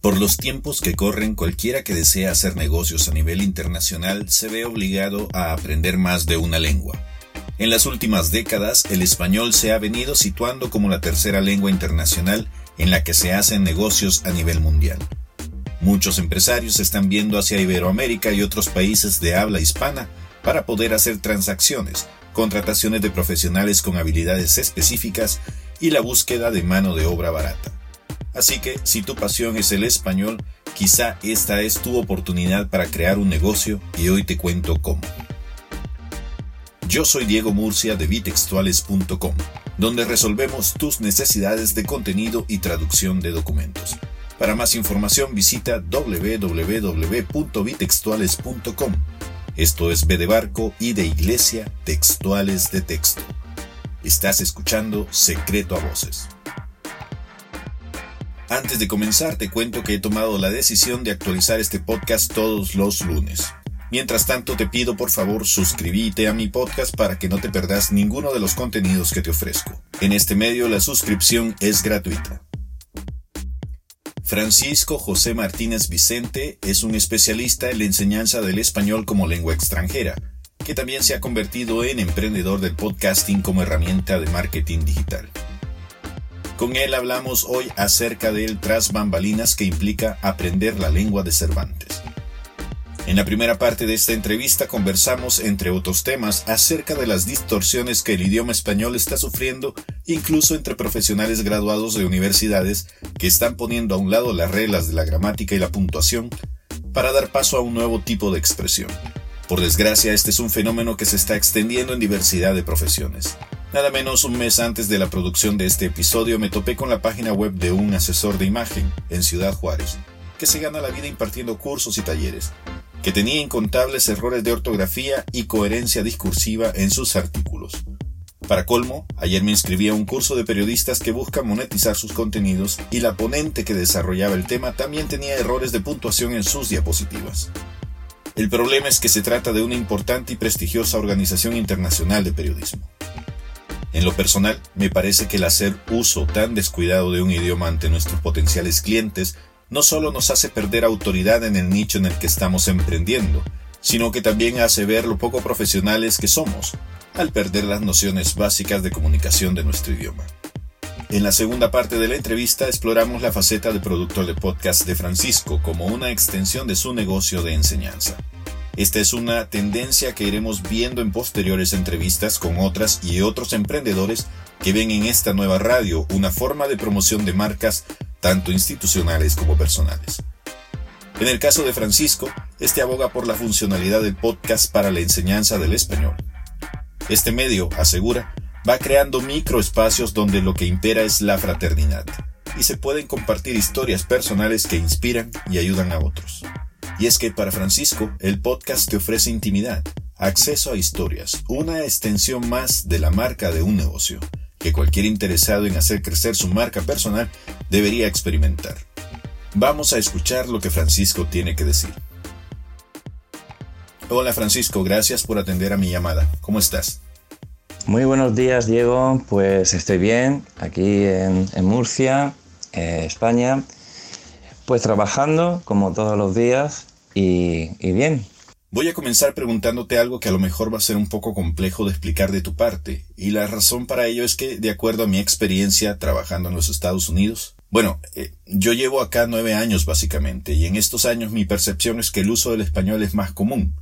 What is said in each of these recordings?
Por los tiempos que corren, cualquiera que desea hacer negocios a nivel internacional se ve obligado a aprender más de una lengua. En las últimas décadas, el español se ha venido situando como la tercera lengua internacional en la que se hacen negocios a nivel mundial. Muchos empresarios están viendo hacia Iberoamérica y otros países de habla hispana para poder hacer transacciones, contrataciones de profesionales con habilidades específicas y la búsqueda de mano de obra barata. Así que si tu pasión es el español, quizá esta es tu oportunidad para crear un negocio y hoy te cuento cómo. Yo soy Diego Murcia de bitextuales.com, donde resolvemos tus necesidades de contenido y traducción de documentos. Para más información visita www.bitextuales.com. Esto es B de barco y de iglesia, textuales de texto. Estás escuchando Secreto a Voces. Antes de comenzar, te cuento que he tomado la decisión de actualizar este podcast todos los lunes. Mientras tanto, te pido por favor suscríbete a mi podcast para que no te perdas ninguno de los contenidos que te ofrezco. En este medio la suscripción es gratuita. Francisco José Martínez Vicente es un especialista en la enseñanza del español como lengua extranjera, que también se ha convertido en emprendedor del podcasting como herramienta de marketing digital. Con él hablamos hoy acerca del tras bambalinas que implica aprender la lengua de Cervantes. En la primera parte de esta entrevista conversamos, entre otros temas, acerca de las distorsiones que el idioma español está sufriendo, incluso entre profesionales graduados de universidades que están poniendo a un lado las reglas de la gramática y la puntuación para dar paso a un nuevo tipo de expresión. Por desgracia, este es un fenómeno que se está extendiendo en diversidad de profesiones. Nada menos un mes antes de la producción de este episodio me topé con la página web de un asesor de imagen en Ciudad Juárez, que se gana la vida impartiendo cursos y talleres, que tenía incontables errores de ortografía y coherencia discursiva en sus artículos. Para colmo, ayer me inscribí a un curso de periodistas que busca monetizar sus contenidos y la ponente que desarrollaba el tema también tenía errores de puntuación en sus diapositivas. El problema es que se trata de una importante y prestigiosa organización internacional de periodismo. En lo personal, me parece que el hacer uso tan descuidado de un idioma ante nuestros potenciales clientes no solo nos hace perder autoridad en el nicho en el que estamos emprendiendo, sino que también hace ver lo poco profesionales que somos, al perder las nociones básicas de comunicación de nuestro idioma. En la segunda parte de la entrevista exploramos la faceta de productor de podcast de Francisco como una extensión de su negocio de enseñanza. Esta es una tendencia que iremos viendo en posteriores entrevistas con otras y otros emprendedores que ven en esta nueva radio una forma de promoción de marcas tanto institucionales como personales. En el caso de Francisco, este aboga por la funcionalidad del podcast para la enseñanza del español. Este medio, asegura, va creando microespacios donde lo que impera es la fraternidad, y se pueden compartir historias personales que inspiran y ayudan a otros. Y es que para Francisco, el podcast te ofrece intimidad, acceso a historias, una extensión más de la marca de un negocio, que cualquier interesado en hacer crecer su marca personal debería experimentar. Vamos a escuchar lo que Francisco tiene que decir. Hola Francisco, gracias por atender a mi llamada. ¿Cómo estás? Muy buenos días Diego, pues estoy bien aquí en, Murcia, eh, España, pues trabajando como todos los días y, bien. Voy a comenzar preguntándote algo que a lo mejor va a ser un poco complejo de explicar de tu parte, y la razón para ello es que, de acuerdo a mi experiencia trabajando en los Estados Unidos, bueno, eh, yo llevo acá nueve años básicamente, y en estos años mi percepción es que el uso del español es más común.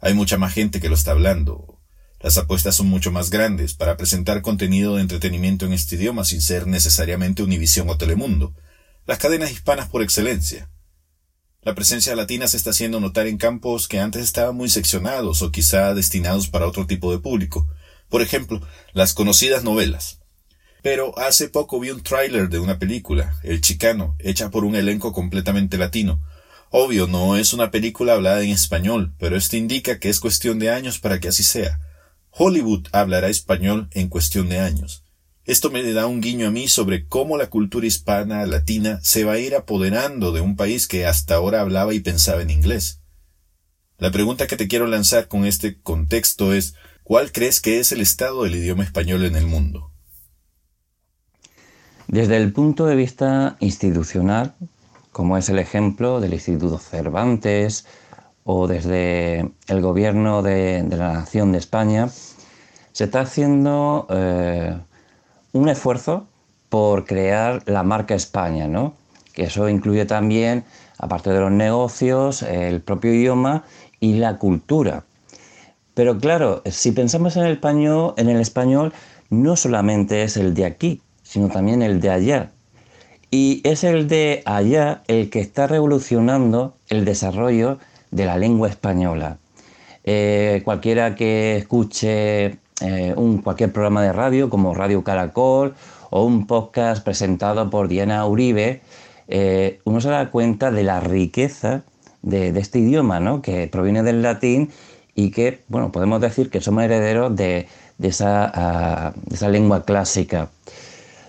Hay mucha más gente que lo está hablando. Las apuestas son mucho más grandes para presentar contenido de entretenimiento en este idioma sin ser necesariamente Univisión o Telemundo. Las cadenas hispanas por excelencia. La presencia latina se está haciendo notar en campos que antes estaban muy seccionados o quizá destinados para otro tipo de público. Por ejemplo, las conocidas novelas. Pero hace poco vi un tráiler de una película, El Chicano, hecha por un elenco completamente latino. Obvio, no es una película hablada en español, pero esto indica que es cuestión de años para que así sea. Hollywood hablará español en cuestión de años. Esto me da un guiño a mí sobre cómo la cultura hispana latina se va a ir apoderando de un país que hasta ahora hablaba y pensaba en inglés. La pregunta que te quiero lanzar con este contexto es ¿cuál crees que es el estado del idioma español en el mundo? Desde el punto de vista institucional, como es el ejemplo del Instituto Cervantes o desde el gobierno de, la Nación de España, se está haciendo eh, un esfuerzo por crear la marca España, ¿no? que eso incluye también, aparte de los negocios, el propio idioma y la cultura. Pero claro, si pensamos en el español, en el español no solamente es el de aquí, sino también el de allá. Y es el de allá el que está revolucionando el desarrollo de la lengua española. Eh, cualquiera que escuche eh, un, cualquier programa de radio como Radio Caracol o un podcast presentado por Diana Uribe, eh, uno se da cuenta de la riqueza de, este idioma, ¿no? que proviene del latín y que, bueno, podemos decir que somos herederos de, esa, lengua clásica.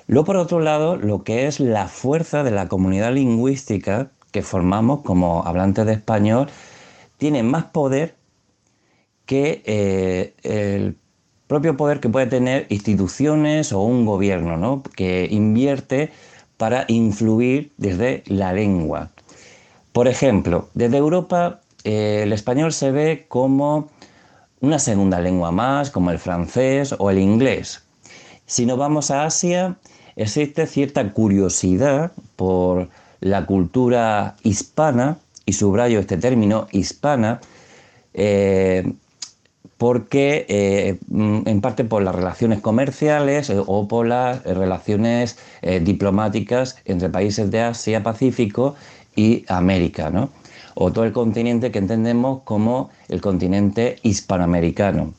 Luego, por otro lado, lo que es la fuerza de la comunidad lingüística que formamos como hablantes de español tiene más poder que eh, el propio poder que puede tener instituciones o un gobierno, ¿no? que invierte para influir desde la lengua. Por ejemplo, desde Europa eh, el español se ve como una segunda lengua más, como el francés o el inglés. Si nos vamos a Asia, existe cierta curiosidad por la cultura hispana, y subrayo este término, hispana, eh, porque eh, mm, en parte por las relaciones comerciales eh, o por las relaciones diplomáticas entre países de Asia, Pacífico y América, ¿no? o todo el continente que entendemos como el continente hispanoamericano.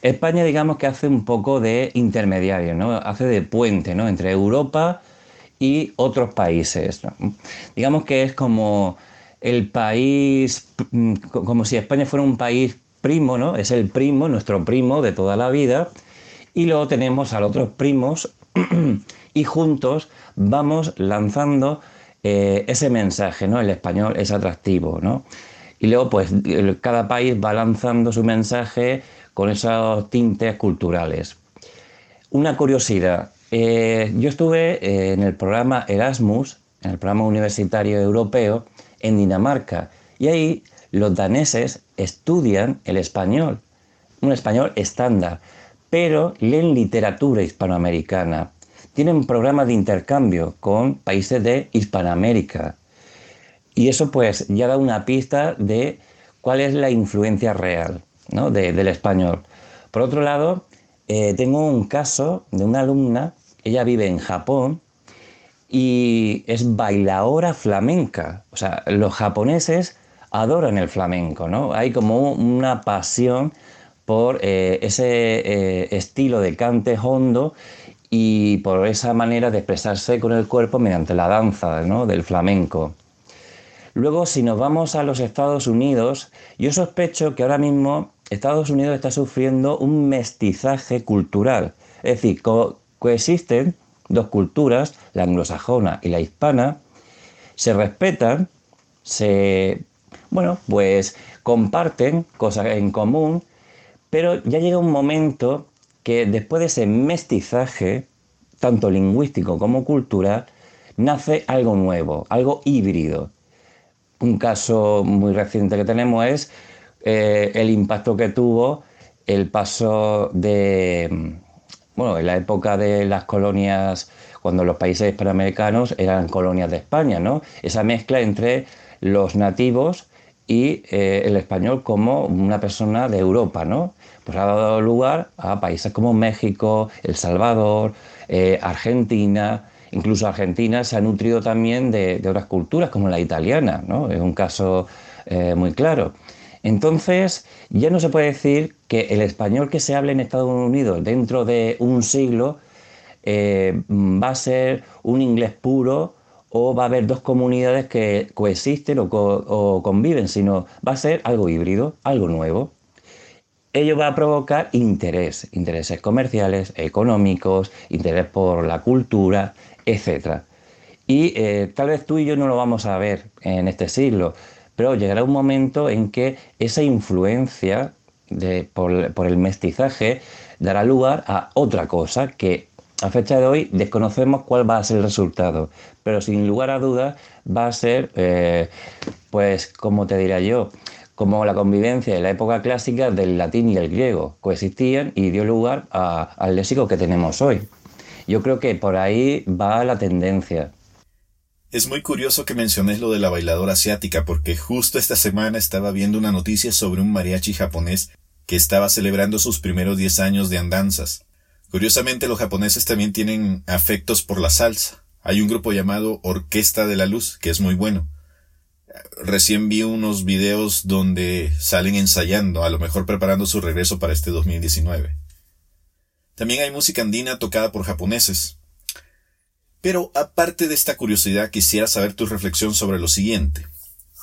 España, digamos que hace un poco de intermediario, ¿no? hace de puente ¿no? entre Europa y otros países. Digamos que es como el país, mm, como si España fuera un país primo, ¿no? Es el primo, nuestro primo de toda la vida. Y luego tenemos a los otros primos y juntos vamos lanzando eh, ese mensaje, ¿no? El español es atractivo, ¿no? Y luego, pues, cada país va lanzando su mensaje con esos tintes culturales. Una curiosidad. Eh, yo estuve eh, en el programa Erasmus, en el programa universitario europeo, en Dinamarca. Y ahí los daneses estudian el español, un español estándar, pero leen literatura hispanoamericana. Tienen programas de intercambio con países de Hispanoamérica. Y eso pues ya da una pista de cuál es la influencia real del español. Por otro lado, eh, tengo un caso de una alumna, ella vive en Japón y es bailadora flamenca. O sea, los japoneses adoran el flamenco, ¿no? Hay como una pasión por eh, ese eh, estilo de cante hondo y por esa manera de expresarse con el cuerpo mediante la danza del flamenco. Luego, si nos vamos a los Estados Unidos, yo sospecho que ahora mismo Estados Unidos está sufriendo un mestizaje cultural. Es decir, coexisten dos culturas, la anglosajona y la hispana, se respetan, se, bueno, pues comparten cosas en común, pero ya llega un momento que después de ese mestizaje, tanto lingüístico como cultural, nace algo nuevo, algo híbrido. Un caso muy reciente que tenemos es eh, el impacto que tuvo el paso de, bueno, en la época de las colonias, cuando los países hispanoamericanos eran colonias de España, ¿no? Esa mezcla entre los nativos y eh, el español como una persona de Europa, ¿no? Pues ha dado lugar a países como México, El Salvador, eh, Argentina, incluso Argentina se ha nutrido también de, otras culturas como la italiana, ¿no? Es un caso eh, muy claro. Entonces, ya no se puede decir que el español que se hable en Estados Unidos dentro de un siglo va a ser un inglés puro o va a haber dos comunidades que coexisten o, conviven, sino va a ser algo híbrido, algo nuevo. Ello va a provocar interés, intereses comerciales, económicos, interés por la cultura, etc. Y eh, tal vez tú y yo no lo vamos a ver en este siglo, pero llegará un momento en que esa influencia por, el mestizaje dará lugar a otra cosa que a fecha de hoy desconocemos cuál va a ser el resultado, pero sin lugar a dudas va a ser, eh, pues, como te diría yo, como la convivencia en la época clásica del latín y el griego coexistían y dio lugar al léxico que tenemos hoy. Yo creo que por ahí va la tendencia. Es muy curioso que menciones lo de la bailadora asiática porque justo esta semana estaba viendo una noticia sobre un mariachi japonés que estaba celebrando sus primeros 10 años de andanzas. Curiosamente los japoneses también tienen afectos por la salsa. Hay un grupo llamado Orquesta de la Luz que es muy bueno. Recién vi unos videos donde salen ensayando, a lo mejor preparando su regreso para este 2019. También hay música andina tocada por japoneses. Pero aparte de esta curiosidad, quisiera saber tu reflexión sobre lo siguiente.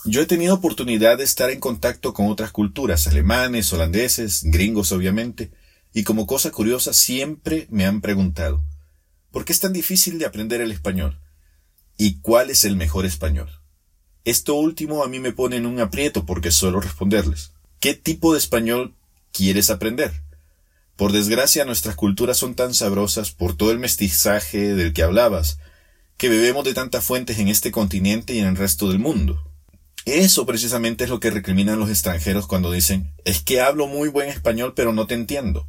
Yo he tenido oportunidad de estar en contacto con otras culturas, alemanes, holandeses, gringos obviamente, y como cosa curiosa siempre me han preguntado, ¿por qué es tan difícil de aprender el español? ¿Y cuál es el mejor español? Esto último a mí me pone en un aprieto porque suelo responderles, ¿qué tipo de español quieres aprender? Por desgracia nuestras culturas son tan sabrosas por todo el mestizaje del que hablabas, que bebemos de tantas fuentes en este continente y en el resto del mundo. Eso precisamente es lo que recriminan los extranjeros cuando dicen es que hablo muy buen español pero no te entiendo.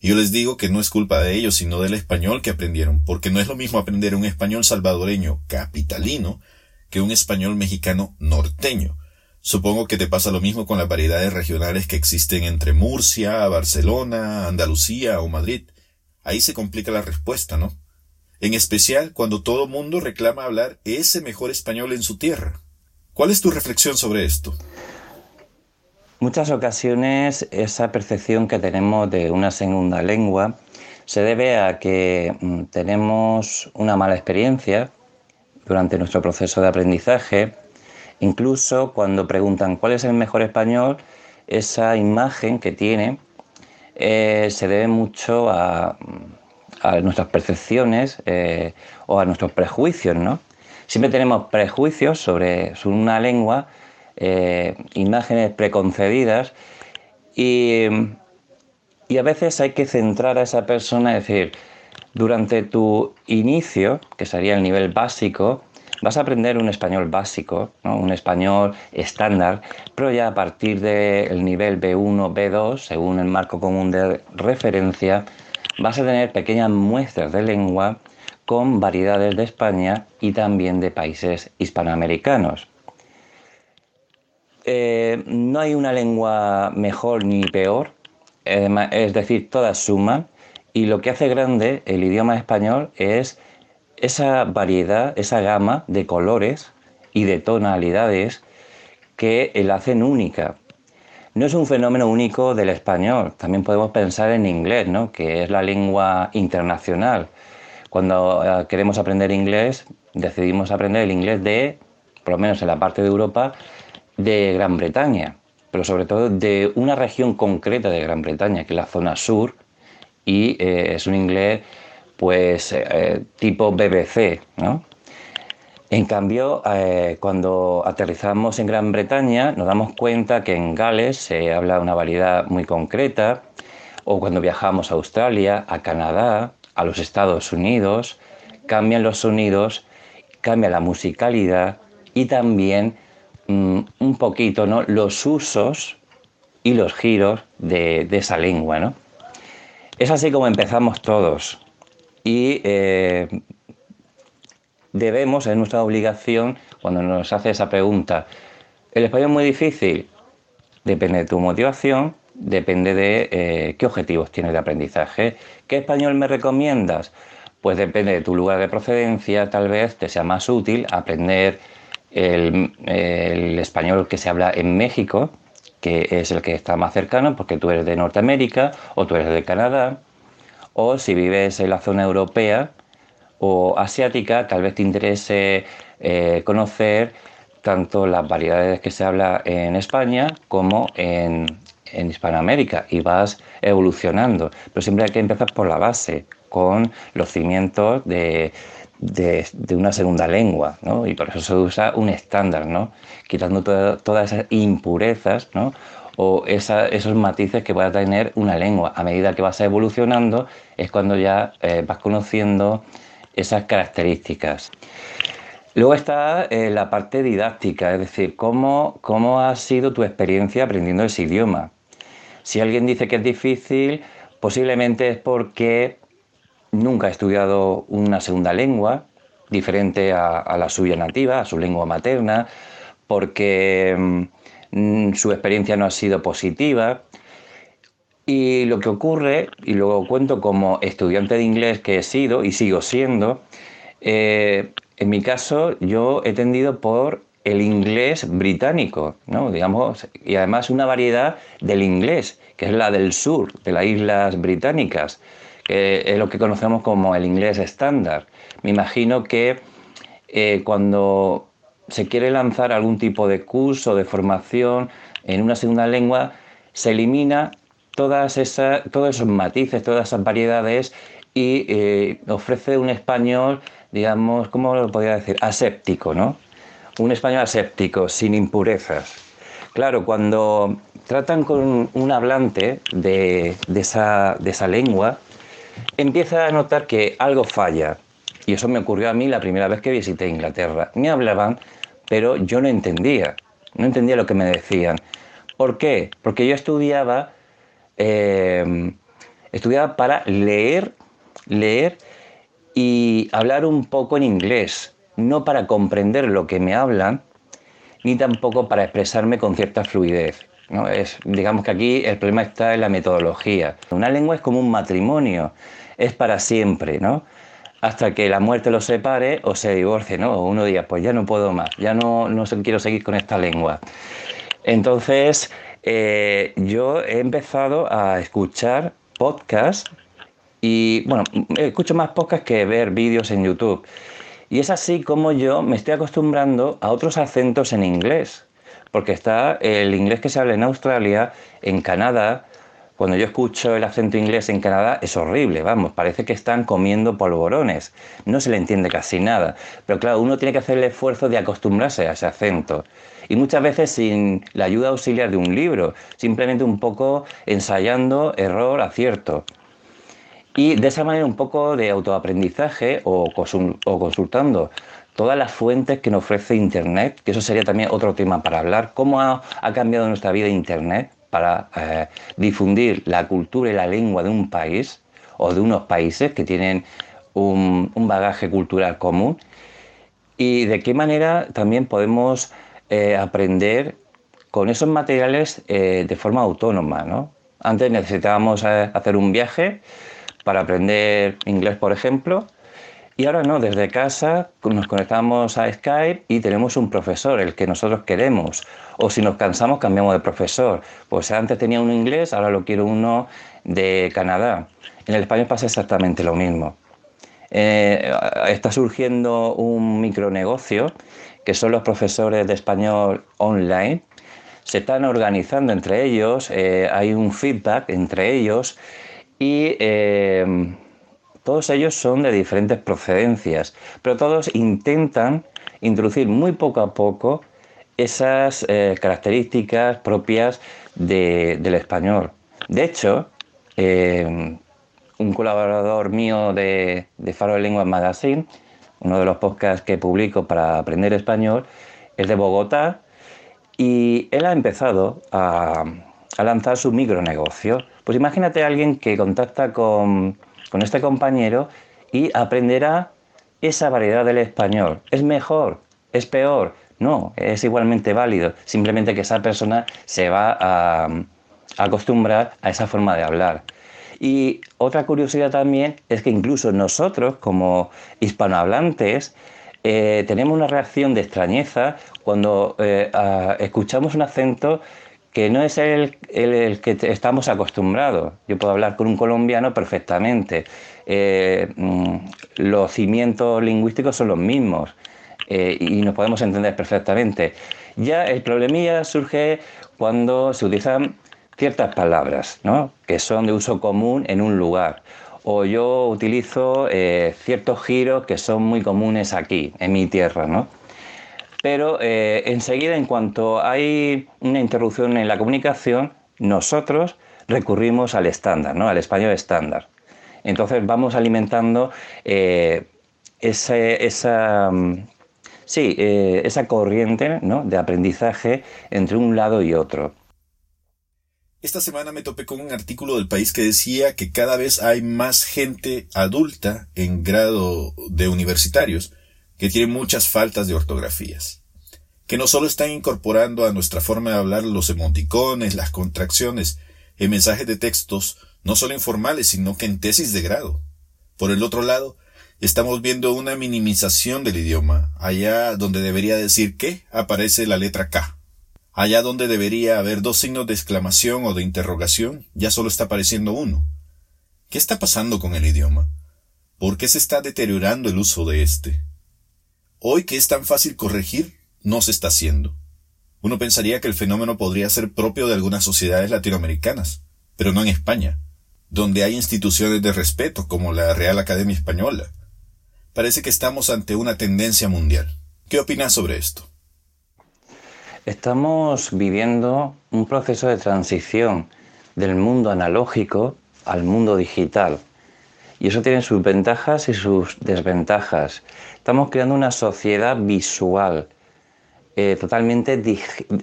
Yo les digo que no es culpa de ellos, sino del español que aprendieron, porque no es lo mismo aprender un español salvadoreño capitalino que un español mexicano norteño, Supongo que te pasa lo mismo con las variedades regionales que existen entre Murcia, Barcelona, Andalucía o Madrid. Ahí se complica la respuesta, ¿no? En especial cuando todo mundo reclama hablar ese mejor español en su tierra. ¿Cuál es tu reflexión sobre esto? Muchas ocasiones esa percepción que tenemos de una segunda lengua se debe a que mm, tenemos una mala experiencia durante nuestro proceso de aprendizaje Incluso cuando preguntan cuál es el mejor español, esa imagen que tiene eh, se debe mucho a, nuestras percepciones eh, o a nuestros prejuicios, ¿no? Siempre tenemos prejuicios sobre, una lengua, eh, imágenes preconcebidas y, y a veces hay que centrar a esa persona, es decir, durante tu inicio, que sería el nivel básico, vas a aprender un español básico, un español estándar, pero ya a partir del nivel B1, B2, según el marco común de referencia, vas a tener pequeñas muestras de lengua con variedades de España y también de países hispanoamericanos. Eh, no hay una lengua mejor ni peor, es decir, todas suman, y lo que hace grande el idioma español es esa variedad, esa gama de colores y de tonalidades que la hacen única. No es un fenómeno único del español, también podemos pensar en inglés, ¿no? que es la lengua internacional. Cuando eh, queremos aprender inglés, decidimos aprender el inglés de, por lo menos en la parte de Europa, de Gran Bretaña, pero sobre todo de una región concreta de Gran Bretaña, que es la zona sur, y eh, es un inglés pues eh, tipo BBC, ¿no? En cambio, eh, cuando aterrizamos en Gran Bretaña, nos damos cuenta que en Gales se habla una variedad muy concreta, o cuando viajamos a Australia, a Canadá, a los Estados Unidos, cambian los sonidos, cambia la musicalidad y también mm, un poquito ¿no? los usos y los giros de, esa lengua. ¿no? Es así como empezamos todos, y eh, debemos, es nuestra obligación, cuando nos hace esa pregunta, ¿el español es muy difícil? Depende de tu motivación, depende de eh, qué objetivos tienes de aprendizaje. ¿Qué español me recomiendas? Pues depende de tu lugar de procedencia, tal vez te sea más útil aprender el, español que se habla en México, que es el que está más cercano, porque tú eres de Norteamérica o tú eres de Canadá, o si vives en la zona europea o asiática, tal vez te interese eh, conocer tanto las variedades que se habla en España como en, Hispanoamérica y vas evolucionando. Pero siempre hay que empezar por la base, con los cimientos de, una segunda lengua, ¿no? Y por eso se usa un estándar, ¿no? Quitando todas esas impurezas, ¿no? o esos matices que pueda tener una lengua. A medida que vas evolucionando es cuando ya eh, vas conociendo esas características. Luego está eh, la parte didáctica, es decir, ¿cómo, cómo ha sido tu experiencia aprendiendo ese idioma. Si alguien dice que es difícil, posiblemente es porque nunca ha estudiado una segunda lengua diferente a, la suya nativa, a su lengua materna, porque mm, su experiencia no ha sido positiva. Y lo que ocurre, y luego cuento como estudiante de inglés que he sido y sigo siendo, eh, en mi caso yo he tendido por el inglés británico, ¿no? digamos, y además una variedad del inglés, que es la del sur, de las islas británicas, es lo que conocemos como el inglés estándar. Me imagino que eh, cuando se quiere lanzar algún tipo de curso de formación en una segunda lengua, se elimina todas esas, todos esos matices, todas esas variedades y eh, ofrece un español, digamos, ¿cómo lo podría decir? Aséptico, ¿no? Un español aséptico, sin impurezas. Claro, cuando tratan con un hablante de, esa, de esa lengua, empieza a notar que algo falla. Y eso me ocurrió a mí la primera vez que visité Inglaterra. Me hablaban, pero yo no entendía. No entendía lo que me decían. ¿Por qué? Porque yo estudiaba, eh, estudiaba para leer, leer y hablar un poco en inglés, no para comprender lo que me hablan, ni tampoco para expresarme con cierta fluidez. ¿No? Es, digamos que aquí el problema está en la metodología. Una lengua es como un matrimonio, es para siempre, ¿no? Hasta que la muerte los separe o se divorcie, ¿no? O uno diga, pues ya no puedo más, ya no, no quiero seguir con esta lengua. Entonces, eh, yo he empezado a escuchar podcasts y, bueno, escucho más podcasts que ver vídeos en YouTube. Y es así como yo me estoy acostumbrando a otros acentos en inglés porque está el inglés que se habla en Australia, en Canadá. Cuando yo escucho el acento inglés en Canadá es horrible, vamos, parece que están comiendo polvorones, no se le entiende casi nada. Pero claro, uno tiene que hacer el esfuerzo de acostumbrarse a ese acento. Y muchas veces sin la ayuda auxiliar de un libro, simplemente un poco ensayando error, acierto. Y de esa manera un poco de autoaprendizaje o, consultando todas las fuentes que nos ofrece Internet, que eso sería también otro tema para hablar, cómo ha, cambiado nuestra vida Internet para eh, difundir la cultura y la lengua de un país o de unos países que tienen un, bagaje cultural común y de qué manera también podemos eh, aprender con esos materiales eh, de forma autónoma. ¿no? Antes necesitábamos hacer un viaje para aprender inglés, por ejemplo, y ahora no, desde casa nos conectamos a Skype y tenemos un profesor, el que nosotros queremos. O si nos cansamos, cambiamos de profesor. Pues antes tenía uno inglés, ahora lo quiero uno de Canadá. En el español pasa exactamente lo mismo. Eh, está surgiendo un micronegocio que son los profesores de español online. Se están organizando entre ellos, eh, hay un feedback entre ellos y eh, todos ellos son de diferentes procedencias, pero todos intentan introducir muy poco a poco esas eh, características propias del español. De hecho, eh, un colaborador mío de, Faro de Lengua Magazine, uno de los podcasts que publico para aprender español, es de Bogotá y él ha empezado a, a lanzar su micronegocio. Pues imagínate a alguien que contacta con con este compañero y aprenderá esa variedad del español. ¿Es mejor? ¿Es peor? No, es igualmente válido. Simplemente que esa persona se va a, acostumbrar a esa forma de hablar. Y otra curiosidad también es que incluso nosotros, como hispanohablantes, eh, tenemos una reacción de extrañeza cuando eh, escuchamos un acento que no es el, el, que estamos acostumbrados. Yo puedo hablar con un colombiano perfectamente. Eh, mm, los cimientos lingüísticos son los mismos eh, y nos podemos entender perfectamente. Ya el problemilla surge cuando se utilizan ciertas palabras ¿no? que son de uso común en un lugar. O yo utilizo eh, ciertos giros que son muy comunes aquí, en mi tierra. ¿no? Pero eh, enseguida, en cuanto hay una interrupción en la comunicación, nosotros recurrimos al estándar, ¿no? al español estándar. Entonces vamos alimentando eh, esa, mm, sí, eh, esa corriente de aprendizaje entre un lado y otro. Esta semana me topé con un artículo del país que decía que cada vez hay más gente adulta en grado de universitarios que tiene muchas faltas de ortografías, que no solo están incorporando a nuestra forma de hablar los emoticones, las contracciones, en mensajes de textos, no solo informales, sino que en tesis de grado. Por el otro lado, estamos viendo una minimización del idioma. Allá donde debería decir que aparece la letra K. Allá donde debería haber dos signos de exclamación o de interrogación, ya solo está apareciendo uno. ¿Qué está pasando con el idioma? ¿Por qué se está deteriorando el uso de éste? Hoy que es tan fácil corregir, no se está haciendo. Uno pensaría que el fenómeno podría ser propio de algunas sociedades latinoamericanas, pero no en España, donde hay instituciones de respeto como la Real Academia Española. Parece que estamos ante una tendencia mundial. ¿Qué opinas sobre esto? Estamos viviendo un proceso de transición del mundo analógico al mundo digital. Y eso tiene sus ventajas y sus desventajas. Estamos creando una sociedad visual, eh, totalmente,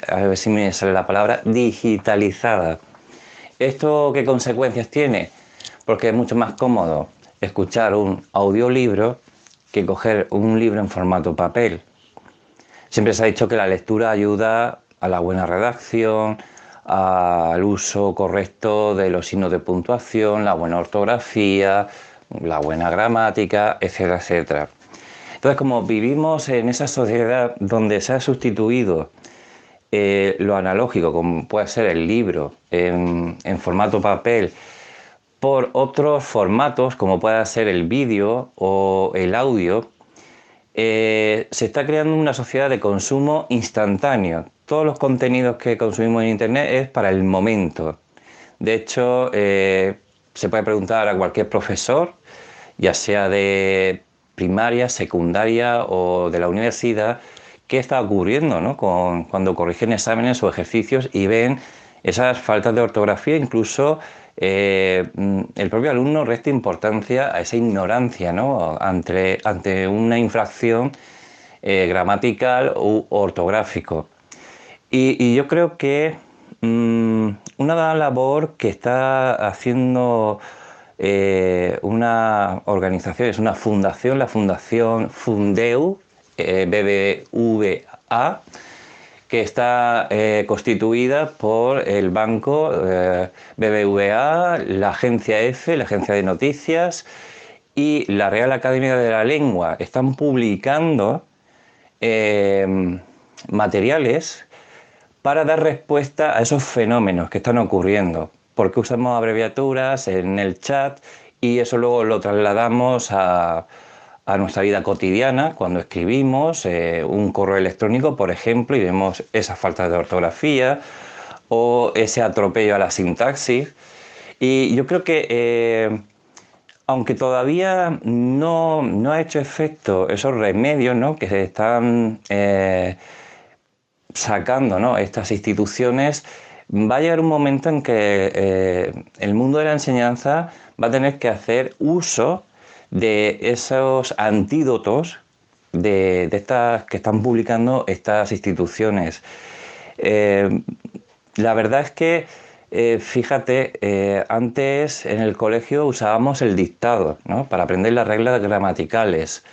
a ver si me sale la palabra, digitalizada. ¿Esto qué consecuencias tiene? Porque es mucho más cómodo escuchar un audiolibro que coger un libro en formato papel. Siempre se ha dicho que la lectura ayuda a la buena redacción, al uso correcto de los signos de puntuación, la buena ortografía, la buena gramática, etcétera, etcétera. Entonces, como vivimos en esa sociedad donde se ha sustituido eh, lo analógico, como puede ser el libro, en, formato papel, por otros formatos, como puede ser el vídeo o el audio, eh, se está creando una sociedad de consumo instantáneo. Todos los contenidos que consumimos en Internet es para el momento. De hecho, eh, se puede preguntar a cualquier profesor, ya sea de primaria, secundaria o de la universidad, qué está ocurriendo ¿no? Cuando corrigen exámenes o ejercicios y ven esas faltas de ortografía, incluso eh, el propio alumno resta importancia a esa ignorancia ¿no? ante, ante una infracción eh, gramatical u ortográfico. Y, yo creo que mm, una labor que está haciendo eh, una organización, es una fundación, la Fundación Fundeu, eh, BBVA, que está eh, constituida por el banco BBVA, la agencia EFE, la agencia de noticias y la Real Academia de la Lengua. Están publicando materiales para dar respuesta a esos fenómenos que están ocurriendo porque usamos abreviaturas en el chat y eso luego lo trasladamos a, nuestra vida cotidiana cuando escribimos eh, un correo electrónico, por ejemplo, y vemos esa falta de ortografía o ese atropello a la sintaxis. Y yo creo que, eh, aunque todavía no, ha hecho efecto esos remedios que se están eh, sacando estas instituciones, va a llegar un momento en que eh, el mundo de la enseñanza va a tener que hacer uso de esos antídotos de, estas que están publicando estas instituciones. Eh, la verdad es que, eh, fíjate, antes en el colegio usábamos el dictado para aprender las reglas gramaticales.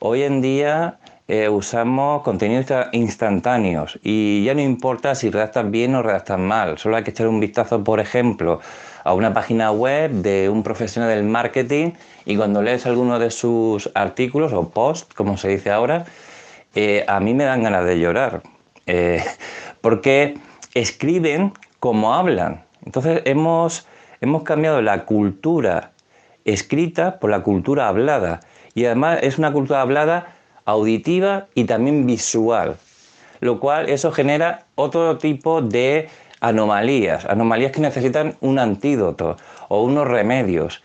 Hoy en día eh, usamos contenidos instantáneos. Y ya no importa si redactas bien o redactas mal, solo hay que echar un vistazo, por ejemplo, a una página web de un profesional del marketing y cuando lees alguno de sus artículos o posts, como se dice ahora, eh, a mí me dan ganas de llorar, eh, porque escriben como hablan. Entonces hemos, hemos cambiado la cultura escrita por la cultura hablada. Y además es una cultura hablada auditiva y también visual, lo cual eso genera otro tipo de anomalías, anomalías que necesitan un antídoto o unos remedios.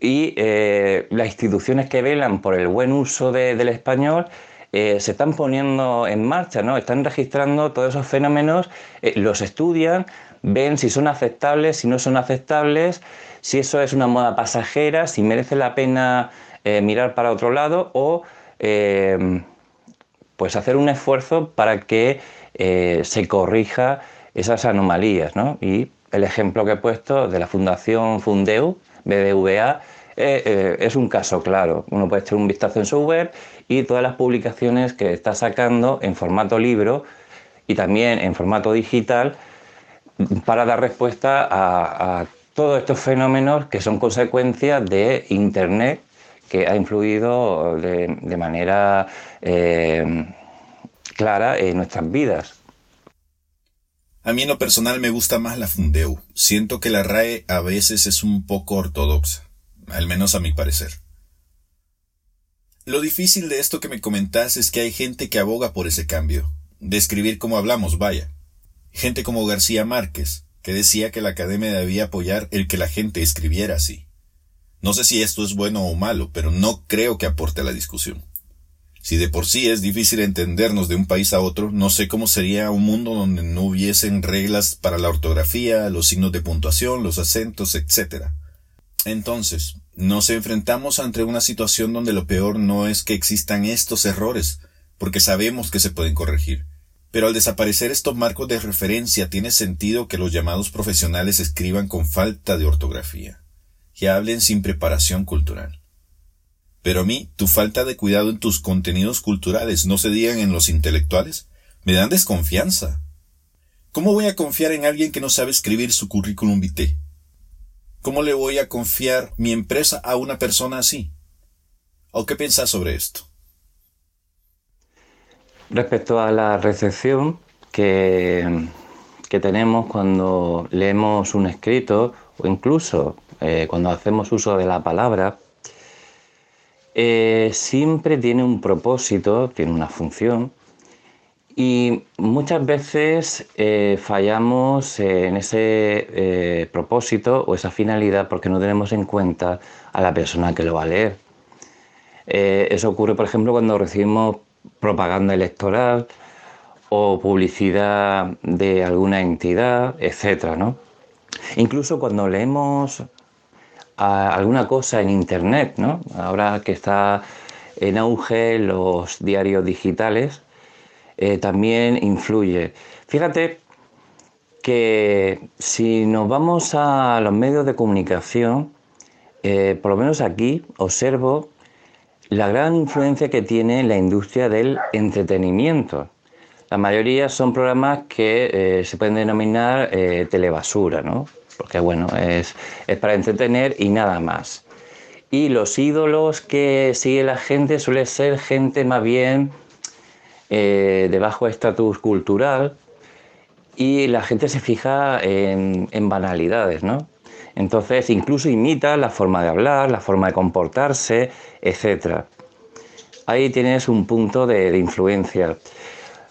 Y eh, las instituciones que velan por el buen uso del español eh, se están poniendo en marcha, ¿no? Están registrando todos esos fenómenos, eh, los estudian, ven si son aceptables, si no son aceptables, si eso es una moda pasajera, si merece la pena eh, mirar para otro lado o pues hacer un esfuerzo para que se corrija esas anomalías, ¿no? Y el ejemplo que he puesto de la Fundación Fundeu, BBVA, es un caso claro. Uno puede echar un vistazo en su web y todas las publicaciones que está sacando en formato libro y también en formato digital para dar respuesta a, todos estos fenómenos que son consecuencias de Internet que ha influido de, manera eh, clara en nuestras vidas. A mí en lo personal me gusta más la Fundeu. Siento que la RAE a veces es un poco ortodoxa, al menos a mi parecer. Lo difícil de esto que me comentás es que hay gente que aboga por ese cambio, de escribir como hablamos, vaya. Gente como García Márquez, que decía que la academia debía apoyar el que la gente escribiera así. No sé si esto es bueno o malo, pero no creo que aporte a la discusión. Si de por sí es difícil entendernos de un país a otro, no sé cómo sería un mundo donde no hubiesen reglas para la ortografía, los signos de puntuación, los acentos, etc. Entonces, nos enfrentamos ante una situación donde lo peor no es que existan estos errores, porque sabemos que se pueden corregir. Pero al desaparecer estos marcos de referencia tiene sentido que los llamados profesionales escriban con falta de ortografía, que hablen sin preparación cultural. Pero a mí, tu falta de cuidado en tus contenidos culturales no se digan en los intelectuales, me dan desconfianza. ¿Cómo voy a confiar en alguien que no sabe escribir su currículum vitae? ¿Cómo le voy a confiar mi empresa a una persona así? ¿O qué piensas sobre esto? Respecto a la recepción que, que tenemos cuando leemos un escrito o incluso eh, cuando hacemos uso de la palabra, eh, siempre tiene un propósito, tiene una función y muchas veces eh, fallamos en ese propósito o esa finalidad porque no tenemos en cuenta a la persona que lo va a leer. Eso ocurre, por ejemplo, cuando recibimos propaganda electoral o publicidad de alguna entidad, etc. Incluso cuando leemos alguna cosa en Internet, ¿no? ahora que está en auge los diarios digitales, eh, también influye. Fíjate que si nos vamos a los medios de comunicación, eh, por lo menos aquí observo la gran influencia que tiene la industria del entretenimiento. La mayoría son programas que eh, se pueden denominar telebasura, ¿no? Porque bueno, es, es para entretener y nada más. Y los ídolos que sigue la gente suele ser gente más bien eh, de bajo estatus cultural y la gente se fija en, banalidades, ¿no? Entonces incluso imita la forma de hablar, la forma de comportarse, etc. Ahí tienes un punto de, influencia.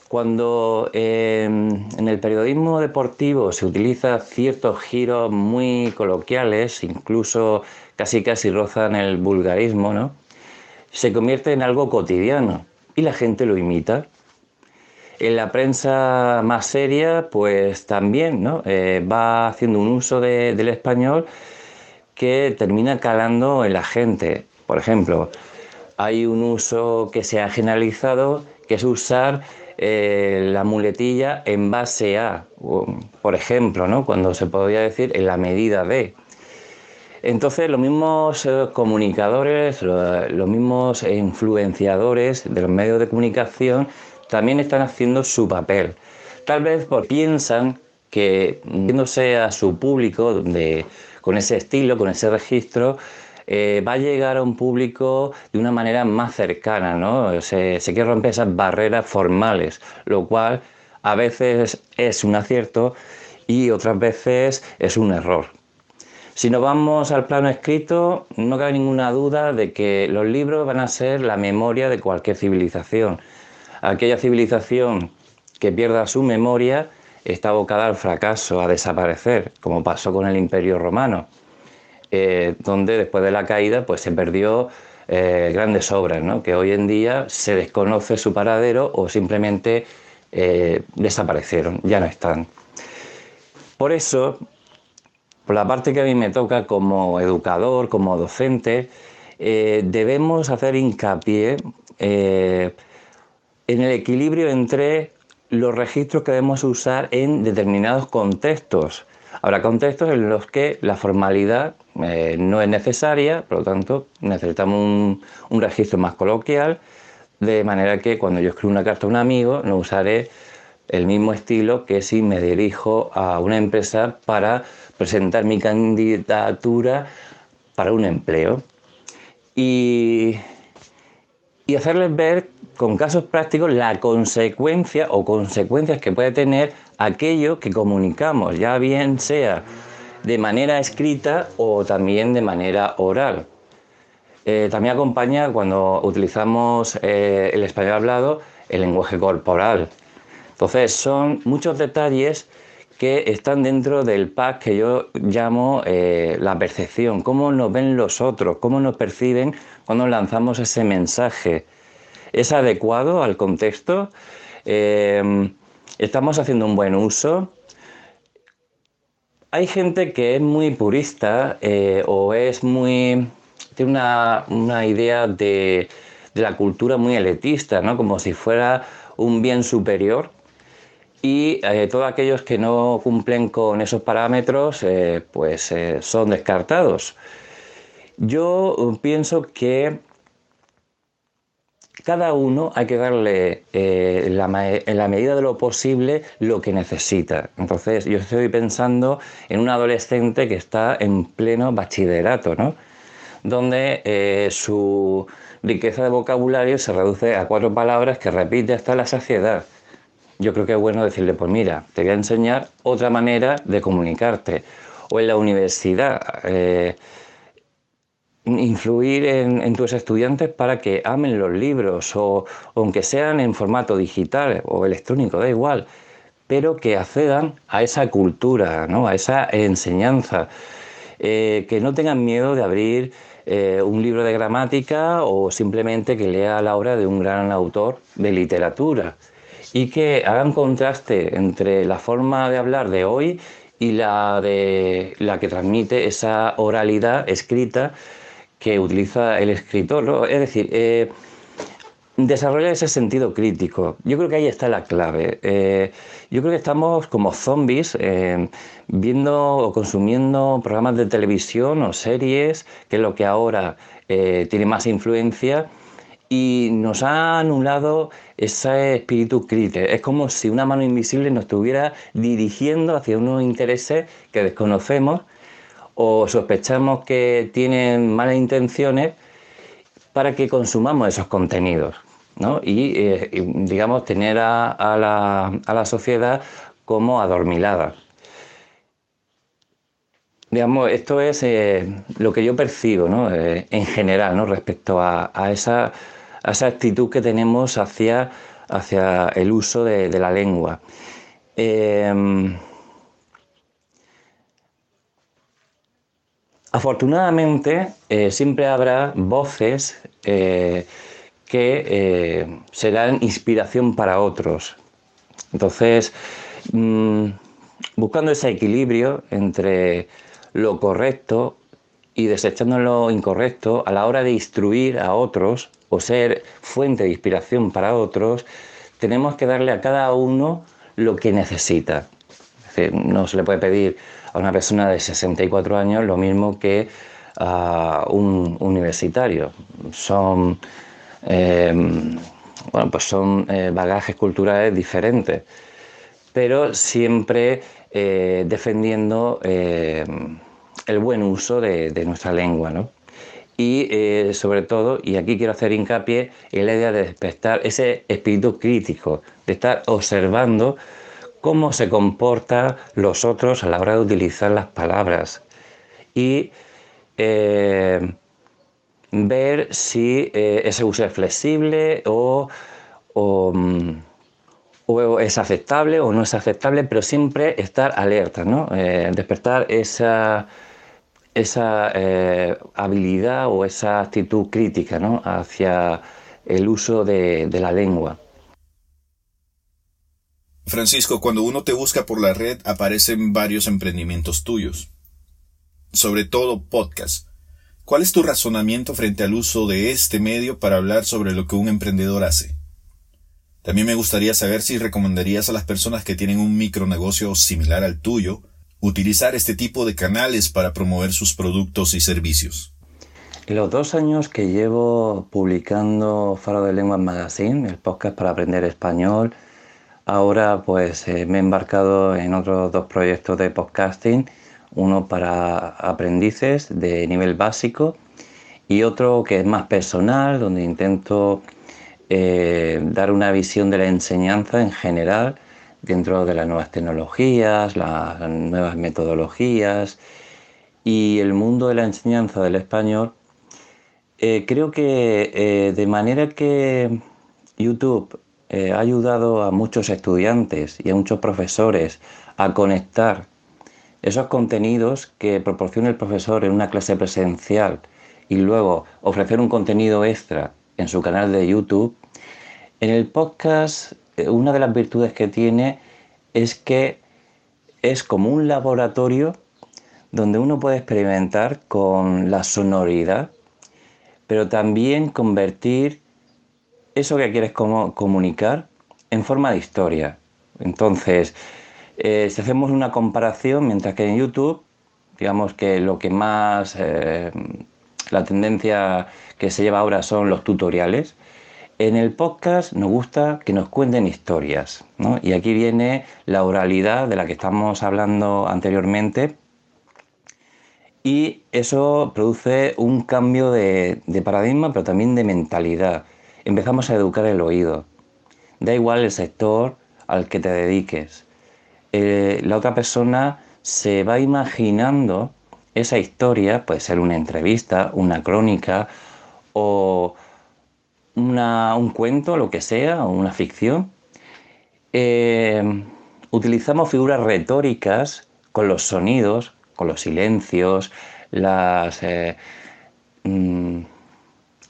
Cuando em, en el periodismo deportivo se utiliza ciertos giros muy coloquiales, incluso casi casi rozan el vulgarismo, ¿no? se convierte en algo cotidiano y la gente lo imita. En la prensa más seria, pues también ¿no? Eh, va haciendo un uso del español que termina calando en la gente. Por ejemplo, hay un uso que se ha generalizado, que es usar eh, la muletilla en base a, por ejemplo, ¿no? cuando se podría decir en la medida de. Entonces, los mismos eh, comunicadores, los mismos influenciadores de los medios de comunicación también están haciendo su papel. Tal vez piensan que, viéndose a su público con ese estilo, con ese registro, eh, va a llegar a un público de una manera más cercana, ¿no? Se, se quiere romper esas barreras formales, lo cual a veces es un acierto y otras veces es un error. Si nos vamos al plano escrito, no cabe ninguna duda de que los libros van a ser la memoria de cualquier civilización. Aquella civilización que pierda su memoria está abocada al fracaso, a desaparecer, como pasó con el Imperio Romano, eh, donde después de la caída pues, se perdió eh, grandes obras, ¿no? que hoy en día se desconoce su paradero o simplemente eh, desaparecieron, ya no están. Por eso, por la parte que a mí me toca como educador, como docente, debemos hacer hincapié en el equilibrio entre los registros que debemos usar en determinados contextos. Habrá contextos en los que la formalidad eh, no es necesaria, por lo tanto necesitamos un, registro más coloquial, de manera que cuando yo escribo una carta a un amigo no usaré el mismo estilo que si me dirijo a una empresa para presentar mi candidatura para un empleo. Y, y hacerles ver con casos prácticos la consecuencia o consecuencias que puede tener aquello que comunicamos, ya bien sea de manera escrita o también de manera oral. Eh, también acompaña cuando utilizamos eh, el español hablado el lenguaje corporal. Entonces son muchos detalles que están dentro del pack que yo llamo eh, la percepción, cómo nos ven los otros, cómo nos perciben cuando lanzamos ese mensaje. ¿Es adecuado al contexto? ¿Estamos haciendo un buen uso? hay gente que es muy purista eh, o es muy. tiene una, idea de, la cultura muy elitista, ¿no? Como si fuera un bien superior. Y eh, todos aquellos que no cumplen con esos parámetros, eh, pues son descartados. Yo pienso que cada uno hay que darle eh, en, la, medida de lo posible lo que necesita. Entonces yo estoy pensando en un adolescente que está en pleno bachillerato, ¿no? donde eh, su riqueza de vocabulario se reduce a cuatro palabras que repite hasta la saciedad. Yo creo que es bueno decirle, pues mira, te voy a enseñar otra manera de comunicarte. O en la universidad. Eh, influir en, tus estudiantes para que amen los libros o, aunque sean en formato digital o electrónico, da igual, pero que accedan a esa cultura, ¿no? a esa enseñanza, eh, que no tengan miedo de abrir eh, un libro de gramática o simplemente que lea la obra de un gran autor de literatura y que hagan contraste entre la forma de hablar de hoy y la de la que transmite esa oralidad escrita que utiliza el escritor. Es decir, eh, desarrollar ese sentido crítico. Yo creo que ahí está la clave. Eh, yo creo que estamos como zombies eh, viendo o consumiendo programas de televisión o series, que es lo que ahora tiene más influencia, y nos ha anulado ese espíritu crítico. Es como si una mano invisible nos estuviera dirigiendo hacia unos intereses que desconocemos o sospechamos que tienen malas intenciones para que consumamos esos contenidos ¿no? y, eh, digamos, tener a, la, sociedad como adormilada. Digamos, esto es eh, lo que yo percibo ¿no? Eh, en general ¿no? respecto a, esa, actitud que tenemos hacia, el uso de la lengua. Afortunadamente, eh, siempre habrá voces eh, que eh, serán inspiración para otros. Entonces, mm, buscando ese equilibrio entre lo correcto y desechando lo incorrecto a la hora de instruir a otros o ser fuente de inspiración para otros, tenemos que darle a cada uno lo que necesita. No se le puede pedir a una persona de 64 años lo mismo que a un universitario. Son, em, bueno, pues son eh, bagajes culturales diferentes, pero siempre eh, defendiendo em, el buen uso de, nuestra lengua. Y eh, sobre todo, y aquí quiero hacer hincapié en la idea de despertar ese espíritu crítico, de estar observando cómo se comportan los otros a la hora de utilizar las palabras y eh, ver si eh, ese uso es flexible o, mm, o, es aceptable o no es aceptable, pero siempre estar alerta, ¿no? Eh, despertar esa, esa habilidad o esa actitud crítica ¿no? hacia el uso de la lengua. Francisco, cuando uno te busca por la red aparecen varios emprendimientos tuyos, sobre todo podcast. ¿Cuál es tu razonamiento frente al uso de este medio para hablar sobre lo que un emprendedor hace? También me gustaría saber si recomendarías a las personas que tienen un micronegocio similar al tuyo utilizar este tipo de canales para promover sus productos y servicios. Los dos años que llevo publicando Faro de Lengua Magazine, el podcast para aprender español, ahora pues eh, me he embarcado en otros dos proyectos de podcasting uno para aprendices de nivel básico y otro que es más personal, donde intento eh, dar una visión de la enseñanza en general dentro de las nuevas tecnologías, las nuevas metodologías y el mundo de la enseñanza del español. Eh, creo que de manera que YouTube ha ayudado a muchos estudiantes y a muchos profesores a conectar esos contenidos que proporciona el profesor en una clase presencial y luego ofrecer un contenido extra en su canal de YouTube, en el podcast eh, una de las virtudes que tiene es que es como un laboratorio donde uno puede experimentar con la sonoridad, pero también convertir eso que quieres comunicar en forma de historia. Entonces, eh, si hacemos una comparación, mientras que en YouTube, digamos que lo que más, eh, la tendencia que se lleva ahora son los tutoriales, en el podcast nos gusta que nos cuenten historias, Y aquí viene la oralidad de la que estamos hablando anteriormente, y eso produce un cambio de paradigma, pero también de mentalidad. Empezamos a educar el oído. Da igual el sector al que te dediques eh, la otra persona se va imaginando esa historia, puede ser una entrevista, una crónica o un cuento, lo que sea, o una ficción. Eh, utilizamos figuras retóricas con los sonidos, con los silencios, las eh, mm,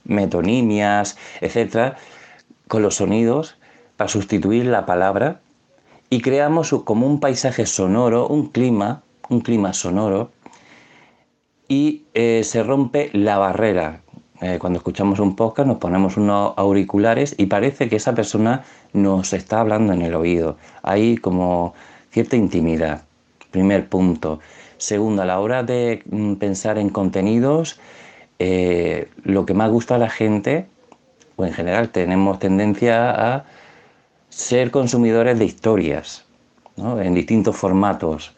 metonimias, etc., con los sonidos para sustituir la palabra y creamos como un paisaje sonoro, un clima, un clima sonoro, y eh, se rompe la barrera. Eh, cuando escuchamos un podcast nos ponemos unos auriculares y parece que esa persona nos está hablando en el oído. Hay como cierta intimidad. Primer punto. Segundo, a la hora de mm, pensar en contenidos, eh, lo que más gusta a la gente, o en general tenemos tendencia a ser consumidores de historias en distintos formatos.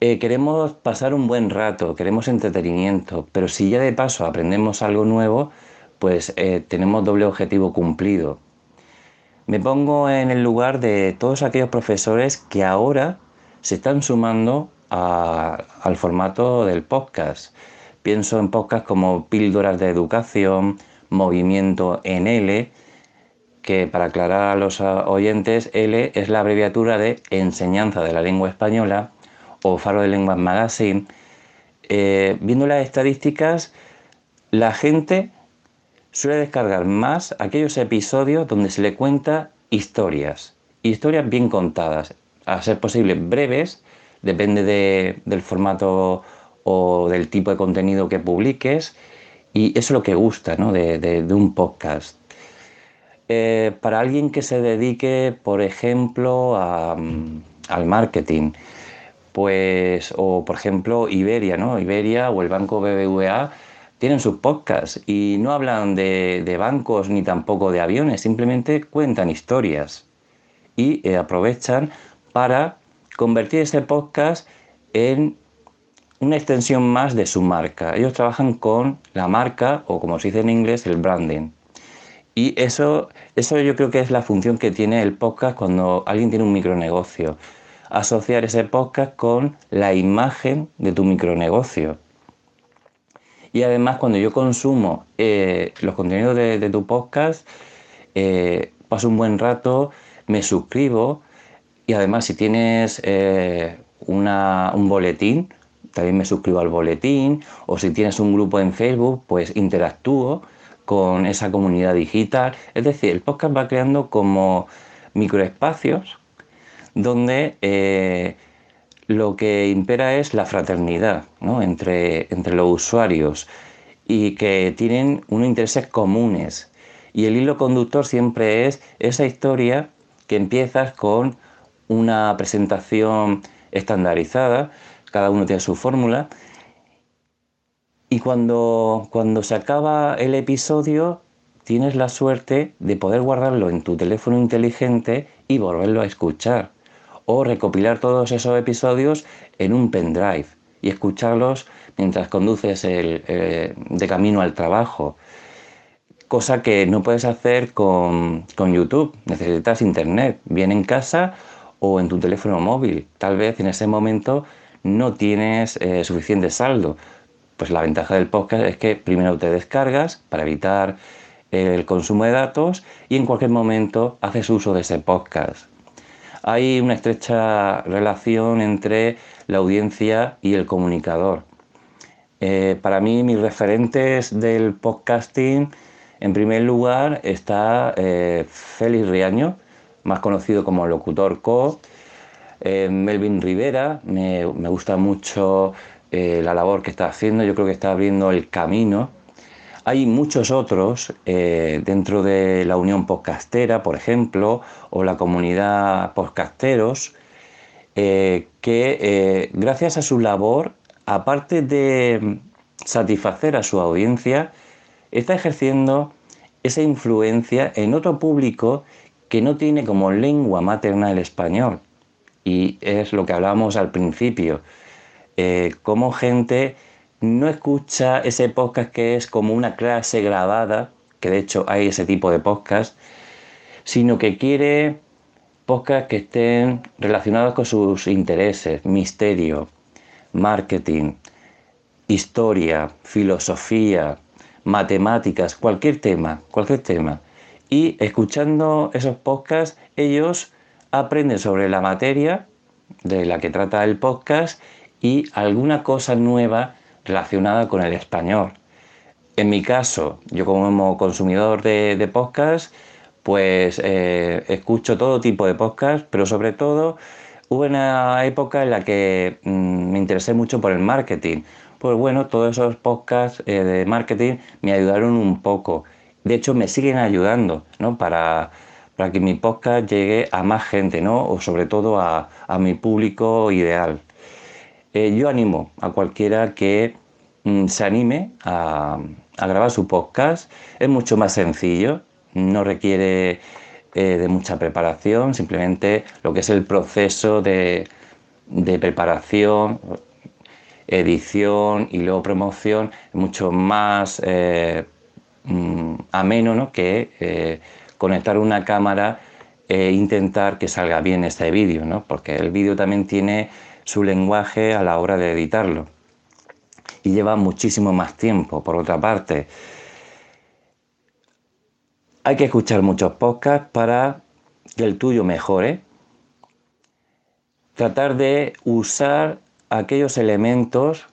Eh, queremos pasar un buen rato, queremos entretenimiento, pero si ya de paso aprendemos algo nuevo, pues eh, tenemos doble objetivo cumplido. Me pongo en el lugar de todos aquellos profesores que ahora se están sumando al formato del podcast. Pienso en podcasts como Píldoras de Educación, Movimiento en L, que para aclarar a los oyentes, L es la abreviatura de Enseñanza de la Lengua Española o Faro de Lenguas Magazine. Eh, viendo las estadísticas, la gente suele descargar más aquellos episodios donde se le cuenta historias, historias bien contadas, a ser posible breves, depende del formato o del tipo de contenido que publiques, y eso es lo que gusta de un podcast. Eh, para alguien que se dedique, por ejemplo, mm, al marketing, pues, o por ejemplo, Iberia, ¿no? Iberia o el banco BBVA tienen sus podcasts y no hablan de, bancos ni tampoco de aviones, simplemente cuentan historias y eh, aprovechan para convertir ese podcast en una extensión más de su marca. Ellos trabajan con la marca o como se dice en inglés, el branding. Y eso, eso yo creo que es la función que tiene el podcast cuando alguien tiene un micronegocio. Asociar ese podcast con la imagen de tu micronegocio. Y además cuando yo consumo eh, los contenidos de, tu podcast, eh, paso un buen rato, me suscribo y además si tienes eh, un boletín también me suscribo al boletín, o si tienes un grupo en Facebook, pues interactúo con esa comunidad digital. Es decir, el podcast va creando como microespacios donde eh, lo que impera es la fraternidad entre, entre los usuarios y que tienen unos intereses comunes. Y el hilo conductor siempre es esa historia que empiezas con una presentación estandarizada, cada uno tiene su fórmula, y cuando, cuando se acaba el episodio tienes la suerte de poder guardarlo en tu teléfono inteligente y volverlo a escuchar, o recopilar todos esos episodios en un pendrive y escucharlos mientras conduces el, eh, de camino al trabajo. Cosa que no puedes hacer con, YouTube. Necesitas internet, bien en casa o en tu teléfono móvil. Tal vez en ese momento no tienes eh, suficiente saldo. Pues la ventaja del podcast es que primero te descargas para evitar el consumo de datos y en cualquier momento haces uso de ese podcast. Hay una estrecha relación entre la audiencia y el comunicador. Eh, para mí, mis referentes del podcasting, en primer lugar está eh, Félix Riaño, más conocido como locutor co, eh, Melvin Rivera, me, gusta mucho la labor que está haciendo, yo creo que está abriendo el camino. Hay muchos otros dentro de la Unión Podcastera, por ejemplo, o la comunidad podcasteros, que gracias a su labor aparte de satisfacer a su audiencia, está ejerciendo esa influencia en otro público que no tiene como lengua materna el español. Y es lo que hablábamos al principio, eh, como gente no escucha ese podcast que es como una clase grabada, que de hecho hay ese tipo de podcast, sino que quiere podcasts que estén relacionados con sus intereses, misterio, marketing, historia, filosofía, matemáticas, cualquier tema, cualquier tema. Y escuchando esos podcasts, ellos aprenden sobre la materia de la que trata el podcast y alguna cosa nueva relacionada con el español. En mi caso, yo como consumidor de, de podcast, pues eh, escucho todo tipo de podcast, pero sobre todo Hubo una época en la que mm, me interesé mucho por el marketing. Pues bueno, todos esos podcasts eh, de marketing me ayudaron un poco. De hecho, me siguen ayudando ¿no? para, para que mi podcast llegue a más gente, ¿no? o sobre todo a, mi público ideal. Eh, yo animo a cualquiera que mm, se anime a, a grabar su podcast. Es mucho más sencillo, no requiere eh, de mucha preparación, simplemente lo que es el proceso de, preparación, edición y luego promoción es mucho más eh, mm, ameno que eh, conectar una cámara e intentar que salga bien este vídeo, ¿no? porque el vídeo también tiene su lenguaje a la hora de editarlo y lleva muchísimo más tiempo. Por otra parte, hay que escuchar muchos podcasts para que el tuyo mejore. Tratar de usar aquellos elementos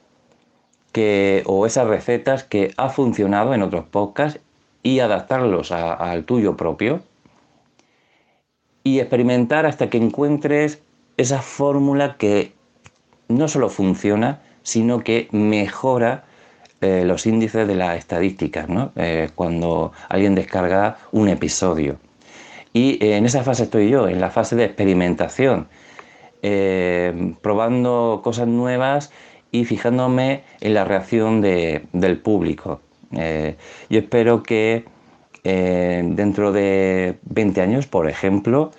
que, o esas recetas que ha funcionado en otros podcasts y adaptarlos al tuyo propio. Y experimentar hasta que encuentres esa fórmula que no solo funciona, sino que mejora eh, los índices de las estadísticas, ¿no? Eh, cuando alguien descarga un episodio. Y eh, en esa fase estoy yo, en la fase de experimentación, probando cosas nuevas y fijándome en la reacción del público. Yo espero que dentro de 20 años, por ejemplo,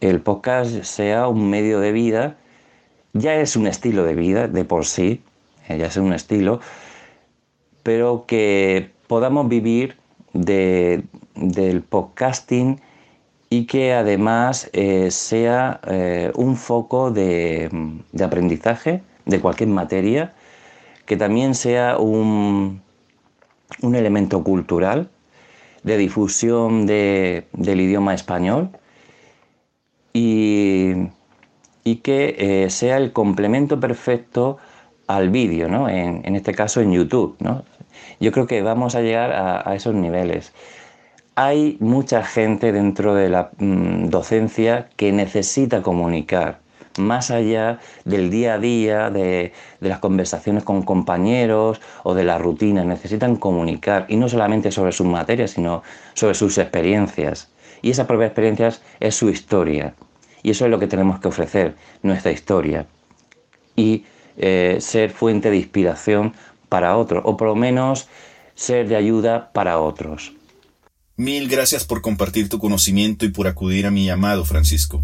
el podcast sea un medio de vida, ya es un estilo de vida de por sí, ya es un estilo, pero que podamos vivir del podcasting y que además eh, sea eh, un foco de, aprendizaje de cualquier materia, que también sea un, elemento cultural de difusión del idioma español y, que eh, sea el complemento perfecto al vídeo, ¿no? En, este caso en YouTube. ¿no? Yo creo que vamos a llegar a, esos niveles. Hay mucha gente dentro de la mm, docencia que necesita comunicar, más allá del día a día, de, de, las conversaciones con compañeros o de la rutina. Necesitan comunicar, y no solamente sobre sus materias, sino sobre sus experiencias. Y esas propias experiencias es su historia. Y eso es lo que tenemos que ofrecer, nuestra historia. Y eh, ser fuente de inspiración para otros, o por lo menos ser de ayuda para otros. Mil gracias por compartir tu conocimiento y por acudir a mi llamado, Francisco.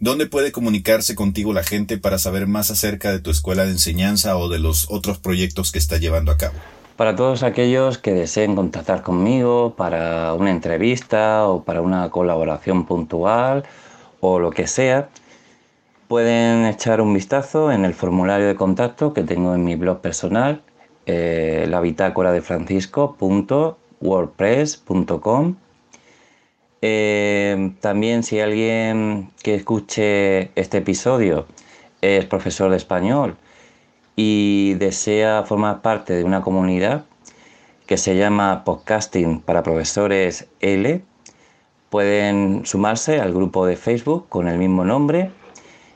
¿Dónde puede comunicarse contigo la gente para saber más acerca de tu escuela de enseñanza o de los otros proyectos que está llevando a cabo? Para todos aquellos que deseen contactar conmigo para una entrevista o para una colaboración puntual o lo que sea, pueden echar un vistazo en el formulario de contacto que tengo en mi blog personal, eh, la bitácora de francisco.wordpress.com. Eh, también si alguien que escuche este episodio es profesor de español y desea formar parte de una comunidad que se llama Podcasting para Profesores L, pueden sumarse al grupo de Facebook con el mismo nombre.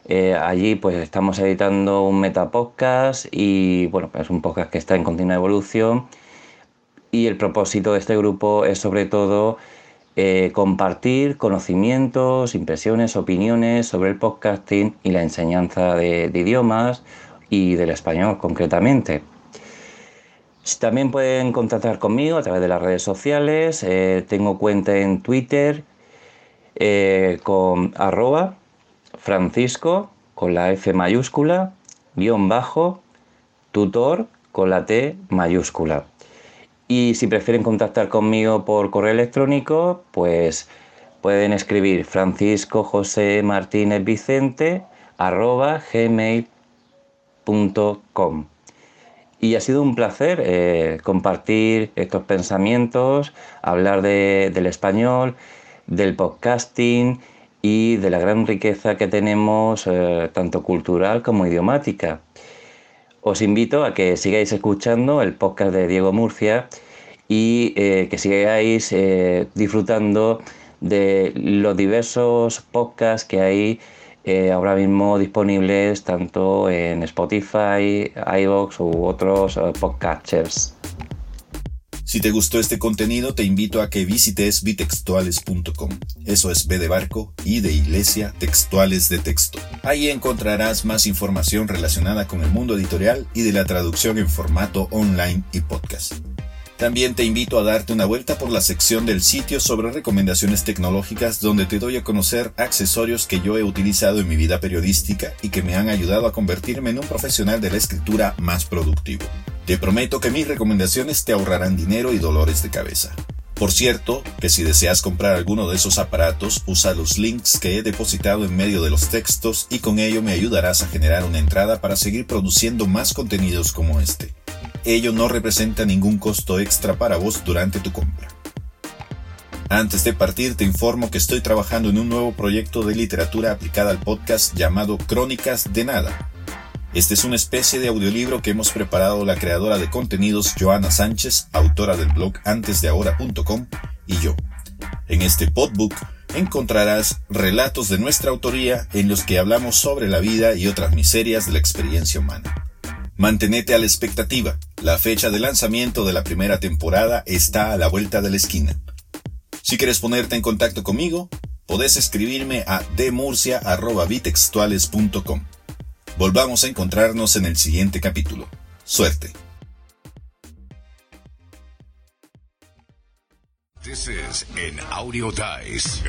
Eh, allí pues estamos editando un metapodcast y bueno, es un podcast que está en continua evolución. Y el propósito de este grupo es sobre todo eh, compartir conocimientos, impresiones, opiniones sobre el podcasting y la enseñanza de, idiomas y del español concretamente. También pueden contactar conmigo a través de las redes sociales. Eh, tengo cuenta en Twitter con arroba Francisco con la F mayúscula, guion bajo, tutor con la T mayúscula. Y si prefieren contactar conmigo por correo electrónico, pues pueden escribir francisco josé martínez. Y ha sido un placer eh, compartir estos pensamientos, hablar del español, del podcasting y de la gran riqueza que tenemos, eh, tanto cultural como idiomática. Os invito a que sigáis escuchando el podcast de Diego Murcia y eh, que sigáis eh, disfrutando de los diversos podcasts que hay ahora mismo disponibles tanto en Spotify, iVoox u otros podcasters. Si te gustó este contenido, te invito a que visites bitextuales.com. Eso es B de barco y de iglesia, textuales de texto. Ahí encontrarás más información relacionada con el mundo editorial y de la traducción en formato online y podcast. También te invito a darte una vuelta por la sección del sitio sobre recomendaciones tecnológicas donde te doy a conocer accesorios que yo he utilizado en mi vida periodística y que me han ayudado a convertirme en un profesional de la escritura más productivo. Te prometo que mis recomendaciones te ahorrarán dinero y dolores de cabeza. Por cierto, que si deseas comprar alguno de esos aparatos, usa los links que he depositado en medio de los textos y con ello me ayudarás a generar una entrada para seguir produciendo más contenidos como este. Ello no representa ningún costo extra para vos durante tu compra. Antes de partir te informo que estoy trabajando en un nuevo proyecto de literatura aplicada al podcast llamado Crónicas de Nada este es una especie de audiolibro que hemos preparado la creadora de contenidos Joana Sánchez, autora del blog antesdeahora.com, y yo. En este podbook encontrarás relatos de nuestra autoría en los que hablamos sobre la vida y otras miserias de la experiencia humana. Mantenete a la expectativa. La fecha de lanzamiento de la primera temporada está a la vuelta de la esquina. Si quieres ponerte en contacto conmigo, podés escribirme a demurcia.bitextuales.com. Volvamos a encontrarnos en el siguiente capítulo. Suerte. This is an Audio Dice.